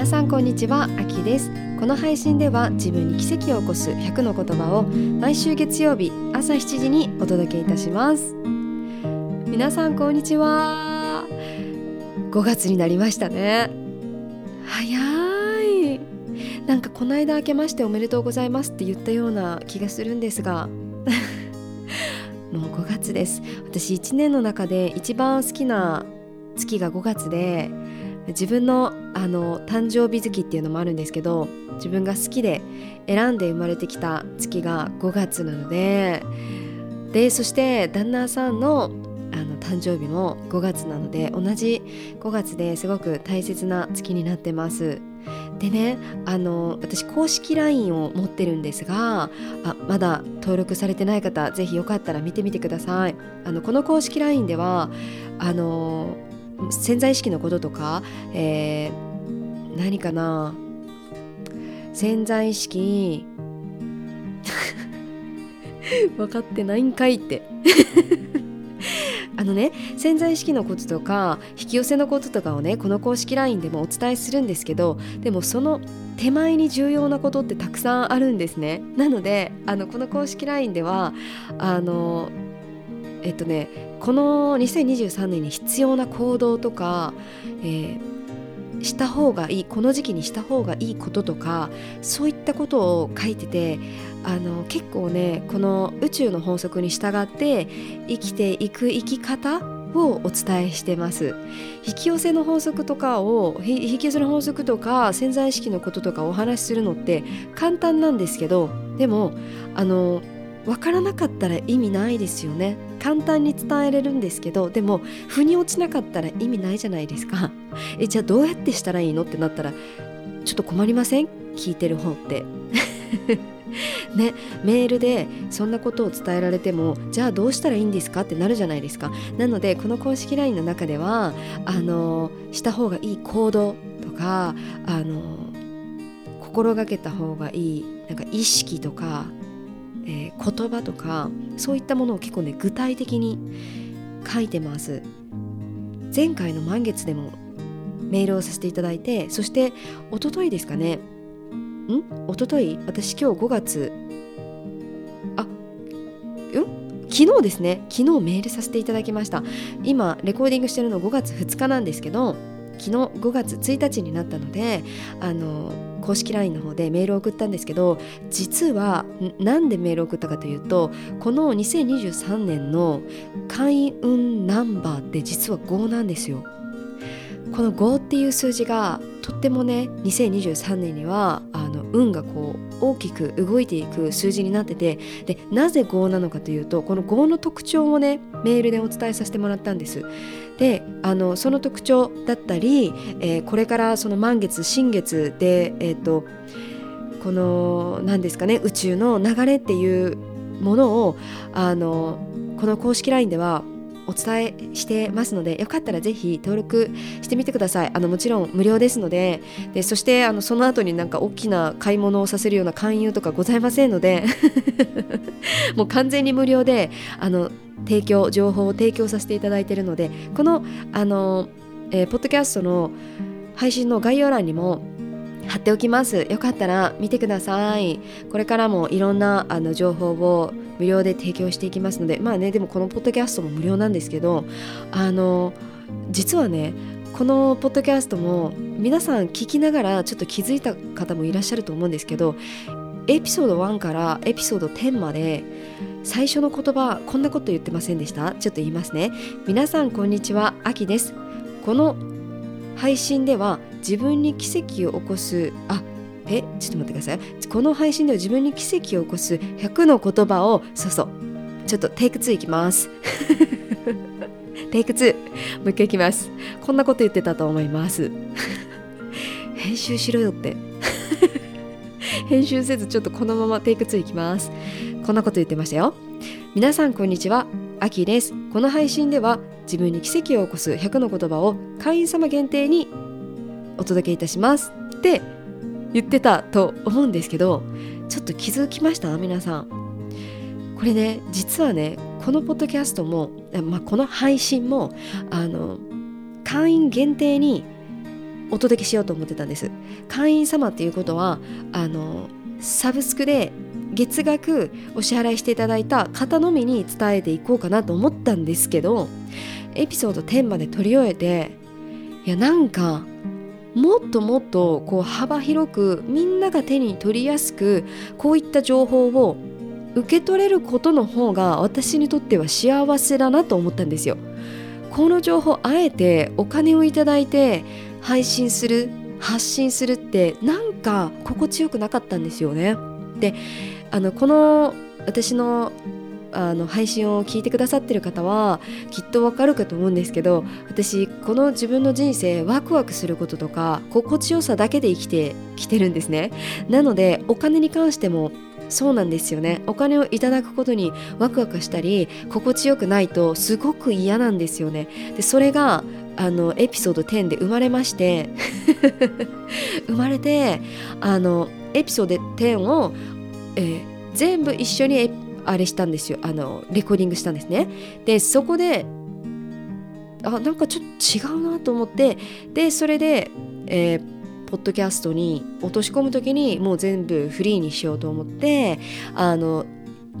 皆さんこんにちはあきです。この配信では自分に奇跡を起こす100の言葉を毎週月曜日朝7時にお届けいたします。皆さんこんにちは。5月になりましたね。早い。なんかこの間明けましておめでとうございますって言ったような気がするんですが。もう5月です。私1年の中で一番好きな月が5月で自分のあの誕生日月っていうのもあるんですけど自分が好きで選んで生まれてきた月が5月なのででそして旦那さんのあの誕生日も5月なので同じ5月ですごく大切な月になってます。でねあの私公式 LINE を持ってるんですがあまだ登録されてない方ぜひよかったら見てみてください。あのこの公式 LINE ではあの潜在意識のこととか、えー、何かな？潜在意識。分かってないんかいって。あのね潜在意識のこととか引き寄せのこととかをねこの公式 LINE でもお伝えするんですけどでもその手前に重要なことってたくさんあるんですね。なのであのこの公式 LINE ではあのえっとねこの2023年に必要な行動とか、えー、した方がいいこの時期にした方がいいこととかそういったことを書いててあの結構ねこの宇宙の法則に従って生きていく生き方をお伝えしてます。引き寄せの法則とかを引き寄せの法則とか潜在意識のこととかお話しするのって簡単なんですけどでもあの分からなかったら意味ないですよね。簡単に伝えれるんですけどでも腑に落ちなかったら意味ないじゃないですか。えじゃあどうやってしたらいいのってなったらちょっと困りません？聞いてる方って。ね、メールでそんなことを伝えられてもじゃあどうしたらいいんですかってなるじゃないですか。なのでこの公式 LINE の中ではあのした方がいい行動とかあの心がけた方がいいなんか意識とかえー、言葉とかそういったものを結構ね具体的に書いてます。前回の満月でもメールをさせていただいてそして一昨日ですかね。ん？一昨日私今日5月。あうん？昨日ですね。昨日メールさせていただきました。今レコーディングしてるの5月2日なんですけど昨日5月1日になったのであの公式 LINE の方でメールを送ったんですけど実は何でメールを送ったかというとこの2023年の開運ナンバーって実は5なんですよ。この5っていう数字がとってもね2023年にはあの運がこう大きく動いていく数字になっててでなぜ5なのかというとこの5の特徴をねメールでお伝えさせてもらったんですであのその特徴だったり、えー、これからその満月新月で、えーと、この何ですかね宇宙の流れっていうものをあのこの公式 LINE ではお伝えしてますのでよかったらぜひ登録してみてください。あのもちろん無料ですのででそしてあのその後になんか大きな買い物をさせるような勧誘とかございませんので もう完全に無料であの提供情報を提供させていただいているのでこのあの、えー、ポッドキャストの配信の概要欄にも貼っておきます。よかったら見てください。これからもいろんなあの情報を無料で提供していきますのでまあねでもこのポッドキャストも無料なんですけどあの実はねこのポッドキャストも皆さん聞きながらちょっと気づいた方もいらっしゃると思うんですけどエピソード1からエピソード10まで最初の言葉こんなこと言ってませんでした？ちょっと言いますね。皆さんこんにちはあきです。この配信では自分に奇跡を起こすあえちょっと待ってください。この配信では自分に奇跡を起こす100の言葉をそうそう。ちょっとテイク2いきます。テイク2もう一回いきます。こんなこと言ってたと思います。編集しろよって。編集せずちょっとこのままテイク2いきます。こんなこと言ってましたよ。皆さんこんにちは。アキです。この配信では自分に奇跡を起こす100の言葉を会員様限定にお届けいたします。って言ってたと思うんですけどちょっと気づきました？皆さん。これね実はねこのポッドキャストも、まあ、この配信もあの会員限定にお届けしようと思ってたんです。会員様っていうことはあのサブスクで月額お支払いしていただいた方のみに伝えていこうかなと思ったんですけどエピソード10まで取り終えていやなんかもっともっとこう幅広くみんなが手に取りやすくこういった情報を受け取れることの方が私にとっては幸せだなと思ったんですよ。この情報あえてお金をいただいて配信する発信するってなんか心地よくなかったんですよね。であのこの私のあの配信を聞いてくださってる方はきっとわかるかと思うんですけど私この自分の人生ワクワクすることとか心地よさだけで生きてきてるんですね。なのでお金に関してもそうなんですよね。お金をいただくことにワクワクしたり心地よくないとすごく嫌なんですよね。でそれがあのエピソード10で生まれまして 生まれてあのエピソード10をえー、全部一緒にあれしたんですよ。あのレコーディングしたんですね。でそこであなんかちょっと違うなと思ってでそれで、えー、ポッドキャストに落とし込む時にもう全部フリーにしようと思ってあの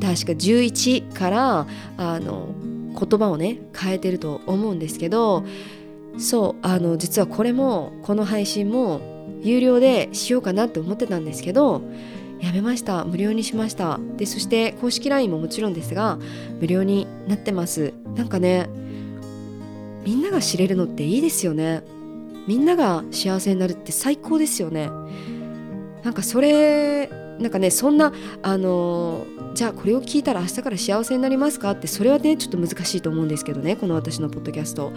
確か11からあの言葉をね変えてると思うんですけどそうあの実はこれもこの配信も有料でしようかなって思ってたんですけどやめました。無料にしました。でそして公式 LINE ももちろんですが無料になってます。なんかねみんなが知れるのっていいですよね。みんなが幸せになるって最高ですよね。なんかそれなんかねそんなあのじゃあこれを聞いたら明日から幸せになりますか？ってそれはねちょっと難しいと思うんですけどねこの私のポッドキャスト。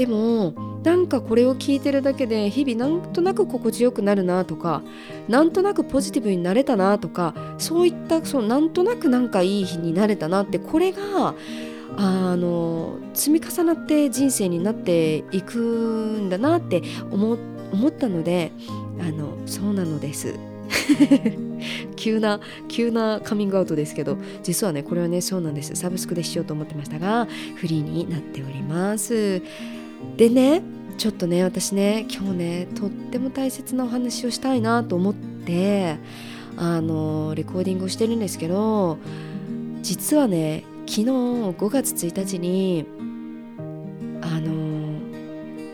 でもなんかこれを聞いてるだけで日々なんとなく心地よくなるなとかなんとなくポジティブになれたなとかそういったそのなんとなくなんかいい日になれたなってこれがあの積み重なって人生になっていくんだなって思ったのであのそうなのです。急な急なカミングアウトですけど実はねこれはねそうなんですサブスクでしようと思ってましたがフリーになっておりますでねちょっとね私ね今日ねとっても大切なお話をしたいなと思ってあのレコーディングをしてるんですけど実はね昨日5月1日にあの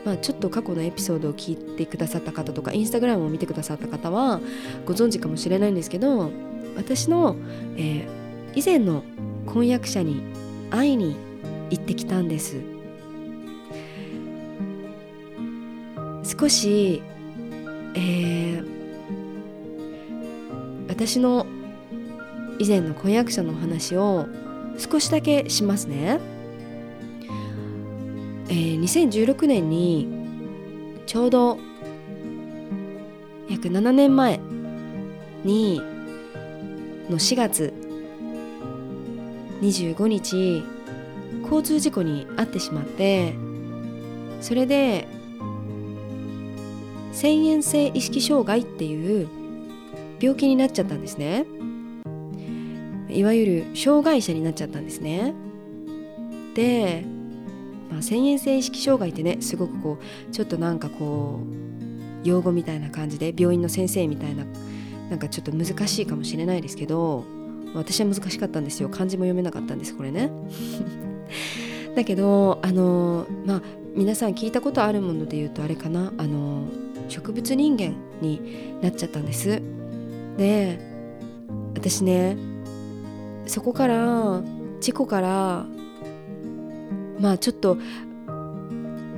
まあ、ちょっと過去のエピソードを聞いてくださった方とかインスタグラムを見てくださった方はご存知かもしれないんですけど私の、えー、以前の婚約者に会いに行ってきたんです。少し、えー、私の以前の婚約者のお話を少しだけしますね。えー、2016年にちょうど約7年前にの4月25日交通事故に遭ってしまってそれで遷延性意識障害っていう病気になっちゃったんですね。いわゆる障害者になっちゃったんですね。で、まあ、遷延性意識障害ってねすごくこうちょっとなんかこう用語みたいな感じで病院の先生みたいななんかちょっと難しいかもしれないですけど私は難しかったんですよ。漢字も読めなかったんですこれね。だけどあのまあ皆さん聞いたことあるもので言うとあれかな。あの植物人間になっちゃったんです。で私ねそこから事故からまあちょっと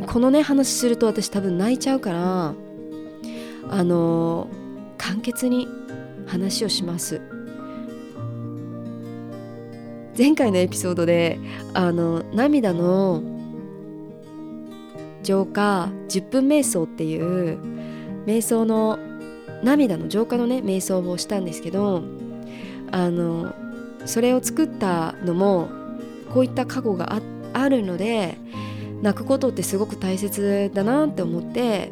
このね話すると私多分泣いちゃうからあの簡潔に話をします。前回のエピソードであの涙の浄化10分瞑想っていう瞑想の涙の浄化のね瞑想をしたんですけどあのそれを作ったのもこういった過去があるので泣くことってすごく大切だなって思って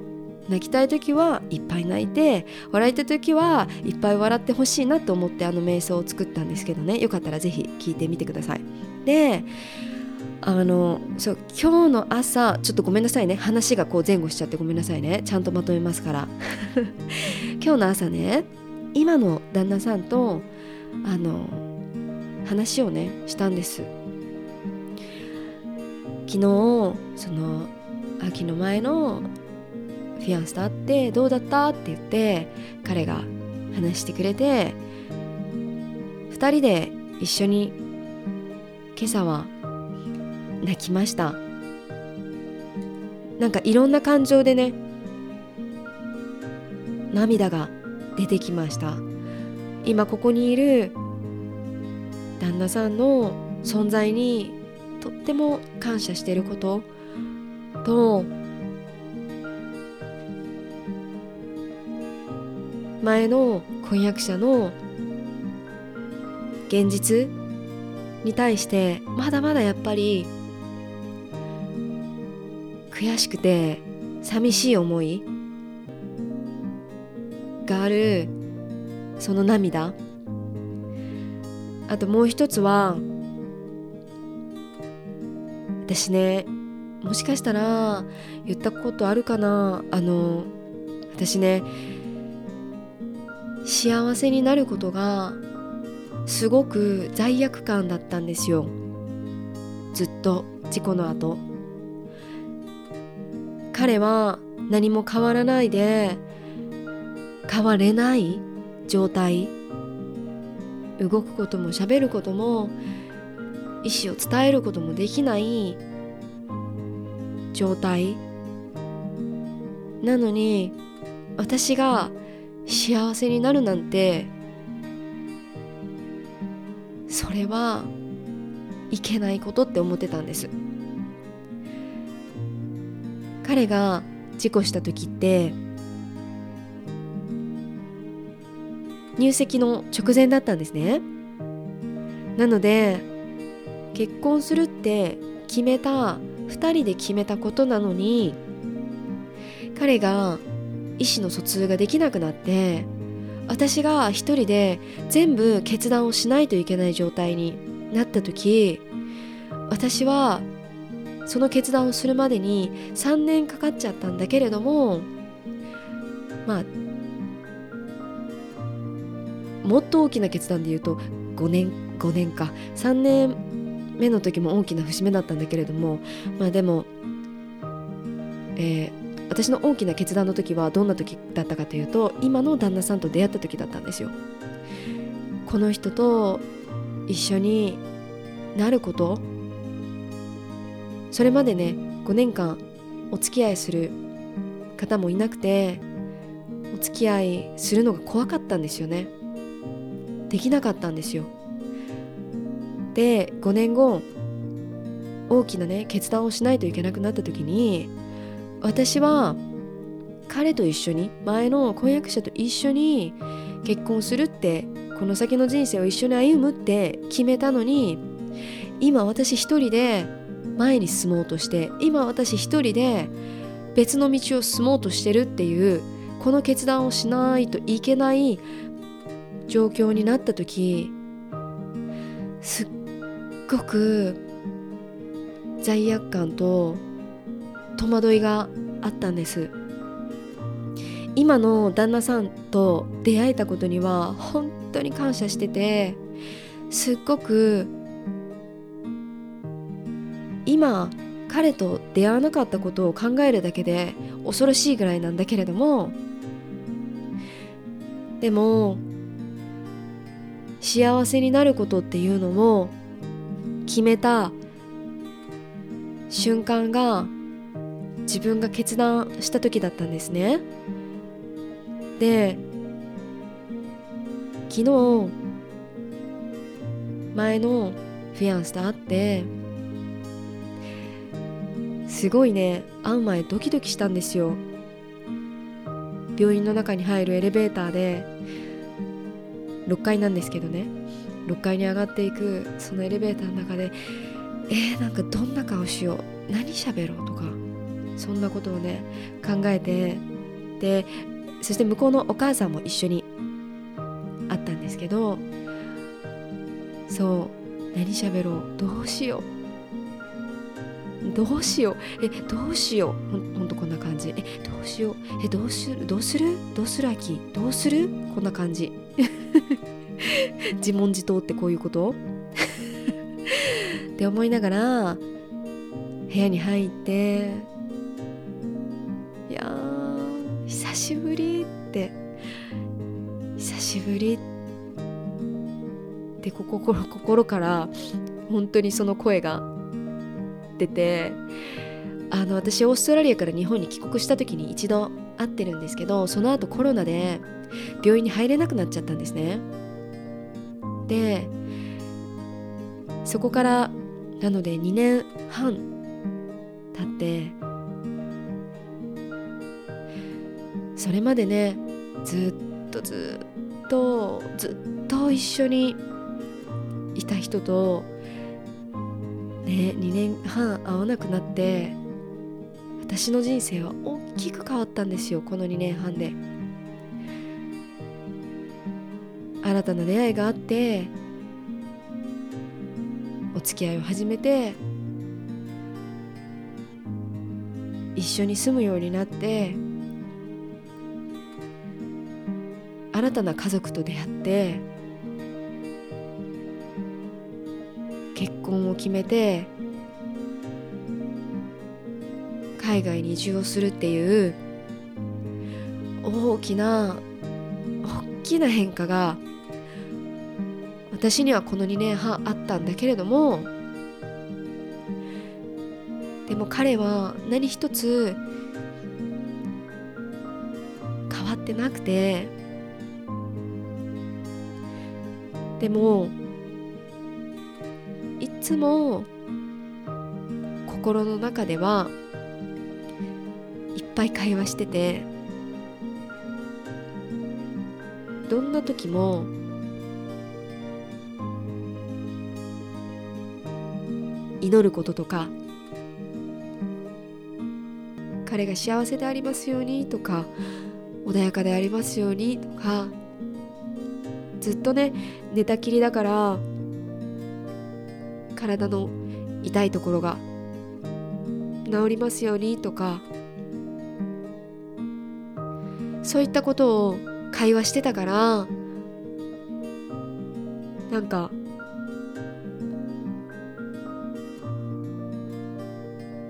泣きたい時はいっぱい泣いて笑いたい時はいっぱい笑ってほしいなと思ってあの瞑想を作ったんですけどねよかったら是非聞いてみてください。であのそう今日の朝ちょっとごめんなさいね。話がこう前後しちゃってごめんなさいね。ちゃんとまとめますから。今日の朝ね今の旦那さんとあの話をねしたんです。昨日その秋の前のフィアンスと会ってどうだったって言って彼が話してくれて2人で一緒に今朝は泣きました。なんかいろんな感情でね涙が出てきました。今ここにいる旦那さんの存在にとっても感謝していること。と前の婚約者の現実に対してまだまだやっぱり悔しくて寂しい思いがあるその涙。あともう一つは私ねもしかしたら言ったことあるかな。あの私ね幸せになることがすごく罪悪感だったんですよ。ずっと事故の後。彼は何も変わらないで変われない状態。動くことも喋ることも意思を伝えることもできない状態。なのに私が幸せになるなんてそれはいけないことって思ってたんです。彼が事故した時って入籍の直前だったんですね。なので結婚するって決めた2人で決めたことなのに彼が意思の疎通ができなくなって私が一人で全部決断をしないといけない状態になった時私はその決断をするまでに3年かかっちゃったんだけれどもまあもっと大きな決断で言うと5年5年か3年目の時も大きな節目だったんだけれどもまあでも、えー、私の大きな決断の時はどんな時だったかというと今の旦那さんと出会った時だったんですよ。この人と一緒になることそれまでね5年間お付き合いする方もいなくてお付き合いするのが怖かったんですよね。できなかったんですよ。で5年後大きなね決断をしないといけなくなった時に私は彼と一緒に前の婚約者と一緒に結婚するってこの先の人生を一緒に歩むって決めたのに今私一人で前に進もうとして今私一人で別の道を進もうとしてるっていうこの決断をしないといけない状況になった時すっごく罪悪感と戸惑いがあったんです。今の旦那さんと出会えたことには本当に感謝しててすっごく今彼と出会わなかったことを考えるだけで恐ろしいぐらいなんだけれどもでも幸せになることっていうのも決めた瞬間が自分が決断した時だったんですね。で昨日前のフィアンスと会ってすごいね。会う前ドキドキしたんですよ。病院の中に入るエレベーターで6階なんですけどね。6階に上がっていくそのエレベーターの中でえー、なんかどんな顔しよう。何喋ろうとかそんなことをね考えてでそして向こうのお母さんも一緒に会ったんですけどそう何喋ろう。どうしよう。どうしよう。えどうしよう。ほんほんとこんな感じ。えどうしよう。えどうする？どうする？どうする秋？どうする？こんな感じ。自問自答ってこういうこと？って思いながら部屋に入っていや久しぶりって久しぶりって心心から本当にその声が出てあの私オーストラリアから日本に帰国した時に一度会ってるんですけどその後コロナで病院に入れなくなっちゃったんですね。でそこからなので2年半経ってそれまでねずっとずっとずっと一緒にいた人とね2年半会わなくなって私の人生は大きく変わったんですよこの2年半で。新たな出会いがあってお付き合いを始めて一緒に住むようになって新たな家族と出会って結婚を決めて海外に移住をするっていう大きな大きな変化が私にはこの2年半あったんだけれどもでも彼は何一つ変わってなくてでもつも心の中ではいっぱい会話しててどんな時も祈ることとか彼が幸せでありますようにとか穏やかでありますようにとかずっとね寝たきりだから体の痛いところが治りますようにとかそういったことを会話してたからなんか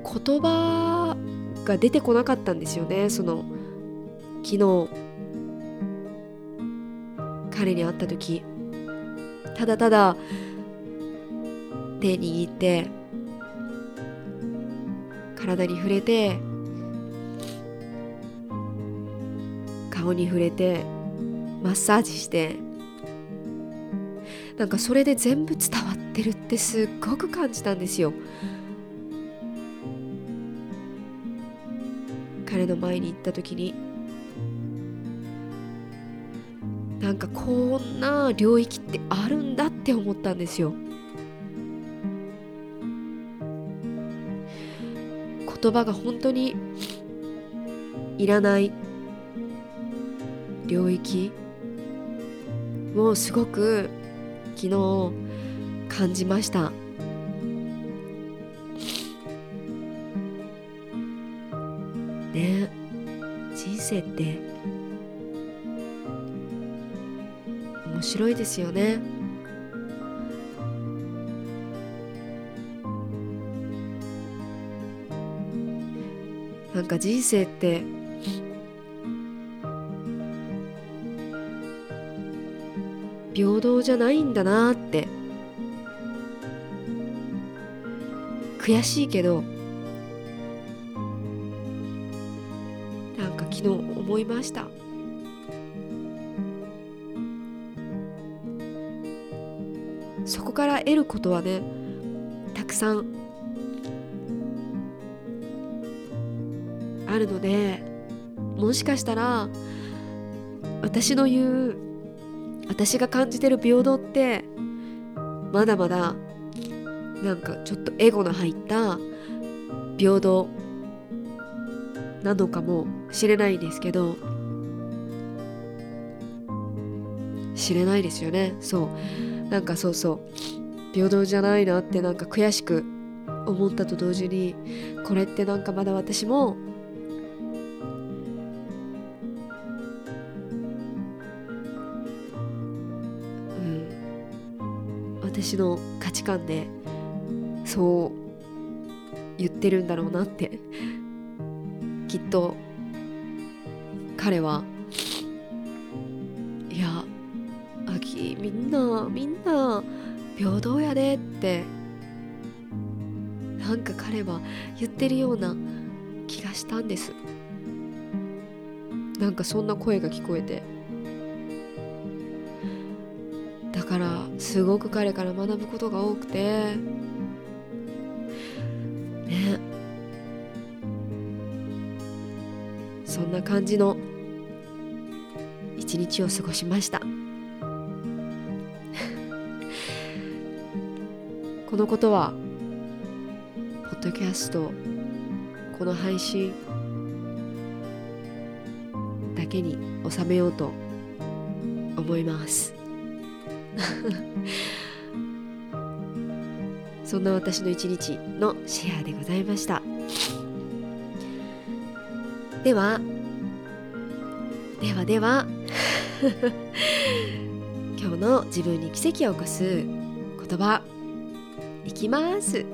言葉が出てこなかったんですよねその昨日彼に会った時。ただただ手握って体に触れて顔に触れてマッサージして。なんかそれで全部伝わってるってすっごく感じたんですよ。彼の前に行った時に。なんかこんな領域ってあるんだって思ったんですよ。言葉が本当にいらない。領域。をすごく昨日感じました。ね。人生って面白いですよね。か人生って。平等じゃないんだなって。悔しいけど。なんか昨日思いました。そこから得ることはねたくさんあるのでもしかしたら私の言う私が感じてる平等ってまだまだなんかちょっとエゴの入った平等なのかもしれないんですけど知れないですよね。そう。なんかそうそう。平等じゃないなってなんか悔しく思ったと同時にこれってなんかまだ私も私の価値観でそう言ってるんだろうなってきっと彼は。いやあきみんなみんな平等やでってなんか彼は言ってるような気がしたんです。なんかそんな声が聞こえて。すごく彼から学ぶことが多くて。ね。そんな感じの一日を過ごしました。このことはポッドキャストこの配信だけに収めようと思います。そんな私の一日のシェアでございました。ではではでは。今日の自分に奇跡を起こす言葉いきます。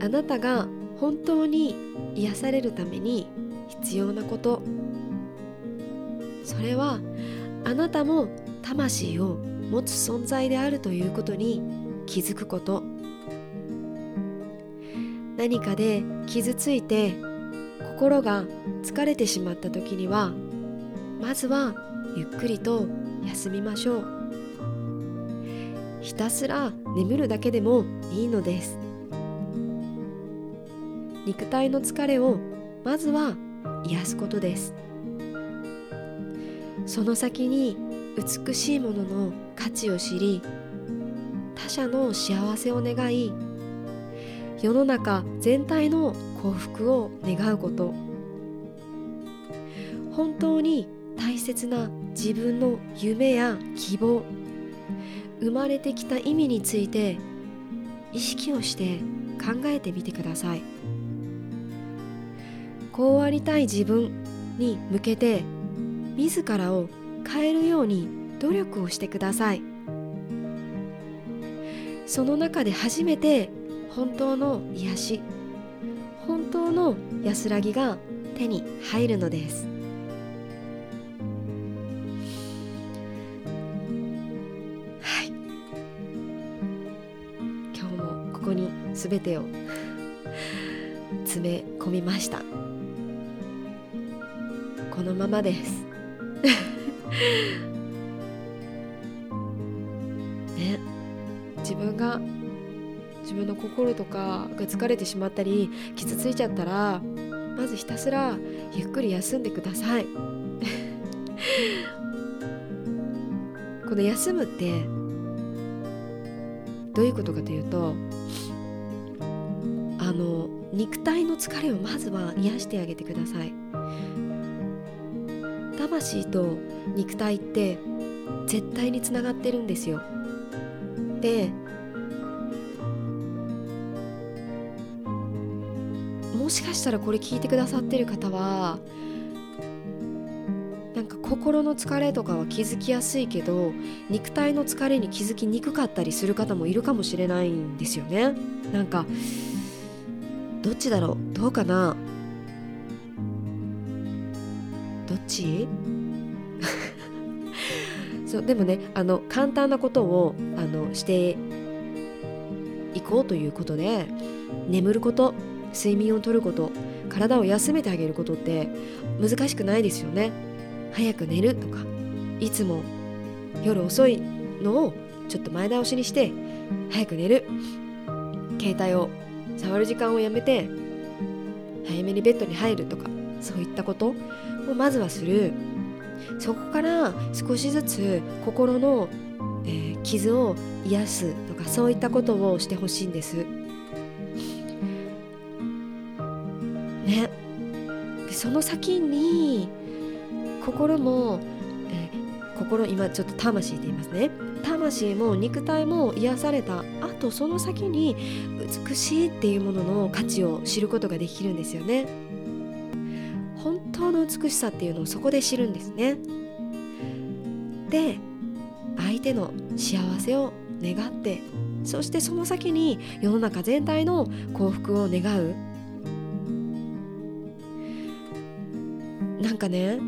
あなたが本当に癒されるために必要なこと。それはあなたも魂を持つ存在であるということに気づくこと。何かで傷ついて心が疲れてしまった時にはまずはゆっくりと休みましょう。ひたすら眠るだけでもいいのです。肉体の疲れをまずは癒すことです。その先に美しいものの価値を知り他者の幸せを願い世の中全体の幸福を願うこと。本当に大切な自分の夢や希望生まれてきた意味について意識をして考えてみてください。こうありたい自分に向けて自らを変えるように努力をしてください。その中で初めて本当の癒し本当の安らぎが手に入るのです。はい。今日もここに全てを詰め込みました。このままです。ね。自分が自分の心とかが疲れてしまったり傷ついちゃったらまずひたすらゆっくり休んでください。この休むってどういうことかというとあの肉体の疲れをまずは癒してあげてください。魂と肉体って絶対につながってるんですよ。でもしかしたらこれ聞いてくださってる方はなんか心の疲れとかは気づきやすいけど肉体の疲れに気づきにくかったりする方もいるかもしれないんですよね。なんかどっちだろう？どうかな？どっち？そう。でもねあの簡単なことをあのしていこうということで眠ること睡眠をとること体を休めてあげることって難しくないですよね。早く寝るとかいつも夜遅いのをちょっと前倒しにして早く寝る。携帯を触る時間をやめて早めにベッドに入るとかそういったことをまずはする。そこから少しずつ心の、えー、傷を癒すとかそういったことをしてほしいんです。ね。その先に心も、えー、心今ちょっと魂って言いますね。魂も肉体も癒されたあとその先に美しいっていうものの価値を知ることができるんですよね。の美しさっていうのをそこで知るんですね。で相手の幸せを願ってそしてその先に世の中全体の幸福を願う。なんかね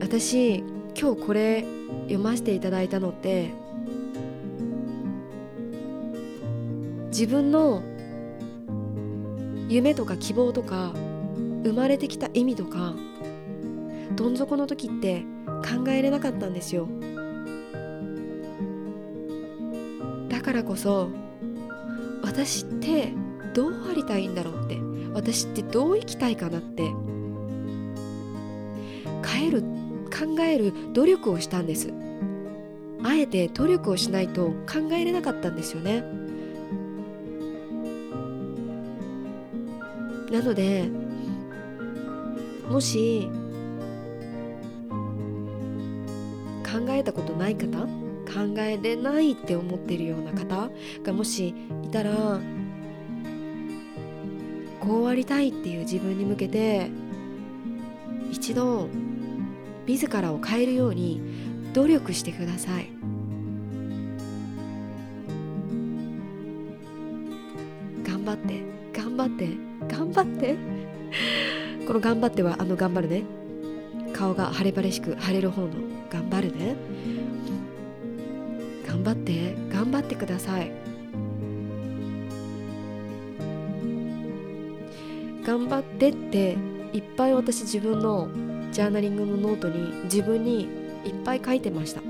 私今日これ読ませていただいたのって自分の夢とか希望とか生まれてきた意味とかどん底の時って考えれなかったんですよ。だからこそ私ってどうありたいんだろうって私ってどう生きたいかなって変える考える努力をしたんです。あえて努力をしないと考えれなかったんですよね。なのでもし考えたことない方考えれないって思ってるような方がもしいたらこうありたいっていう自分に向けて一度自らを変えるように努力してください。頑張って。頑張って。この頑張ってはあの頑張るね。顔が晴れ晴れしく晴れる方の頑張るね。頑張って。頑張ってください。頑張ってっていっぱい私自分のジャーナリングのノートに自分にいっぱい書いてました。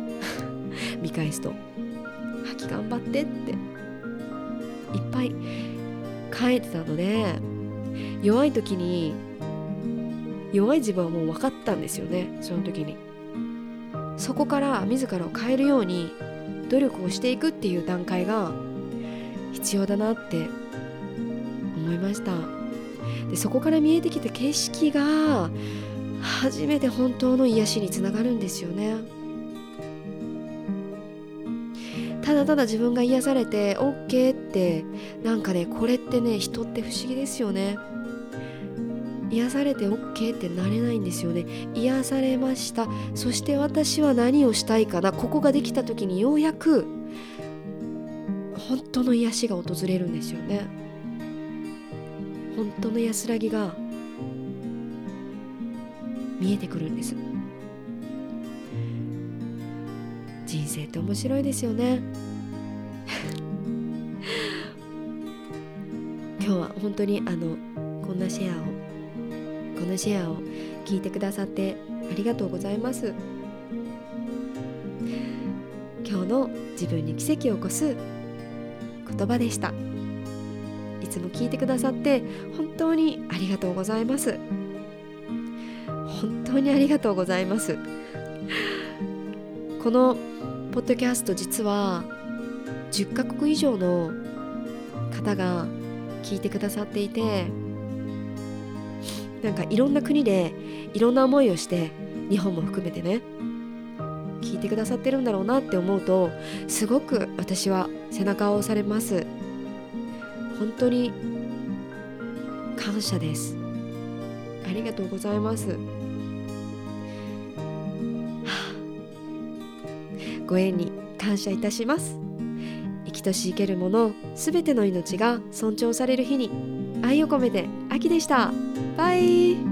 見返すと「吐き頑張って」って。いっぱい。書いてたので弱い時に弱い自分はもう分かったんですよねその時に。そこから自らを変えるように努力をしていくっていう段階が必要だなって思いました。でそこから見えてきた景色が初めて本当の癒しにつながるんですよね。ただただ自分が癒されて OK ってなんかねこれってね人って不思議ですよね。癒されて OK ってなれないんですよね。癒されました。そして私は何をしたいかな。ここができた時にようやく本当の癒しが訪れるんですよね。本当の安らぎが見えてくるんです。生って面白いですよね。今日は本当にあのこんなシェアをこのシェアを聞いてくださってありがとうございます。今日の自分に奇跡を起こす言葉でした。いつも聞いてくださって本当にありがとうございます。本当にありがとうございます。このポッドキャスト実は10カ国以上の方が聞いてくださっていてなんかいろんな国でいろんな思いをして日本も含めてね聞いてくださってるんだろうなって思うとすごく私は背中を押されます。本当に感謝です。ありがとうございます。ご縁に感謝いたします。生きとし生けるものすべての命が尊重される日に愛を込めて秋でした。バイ。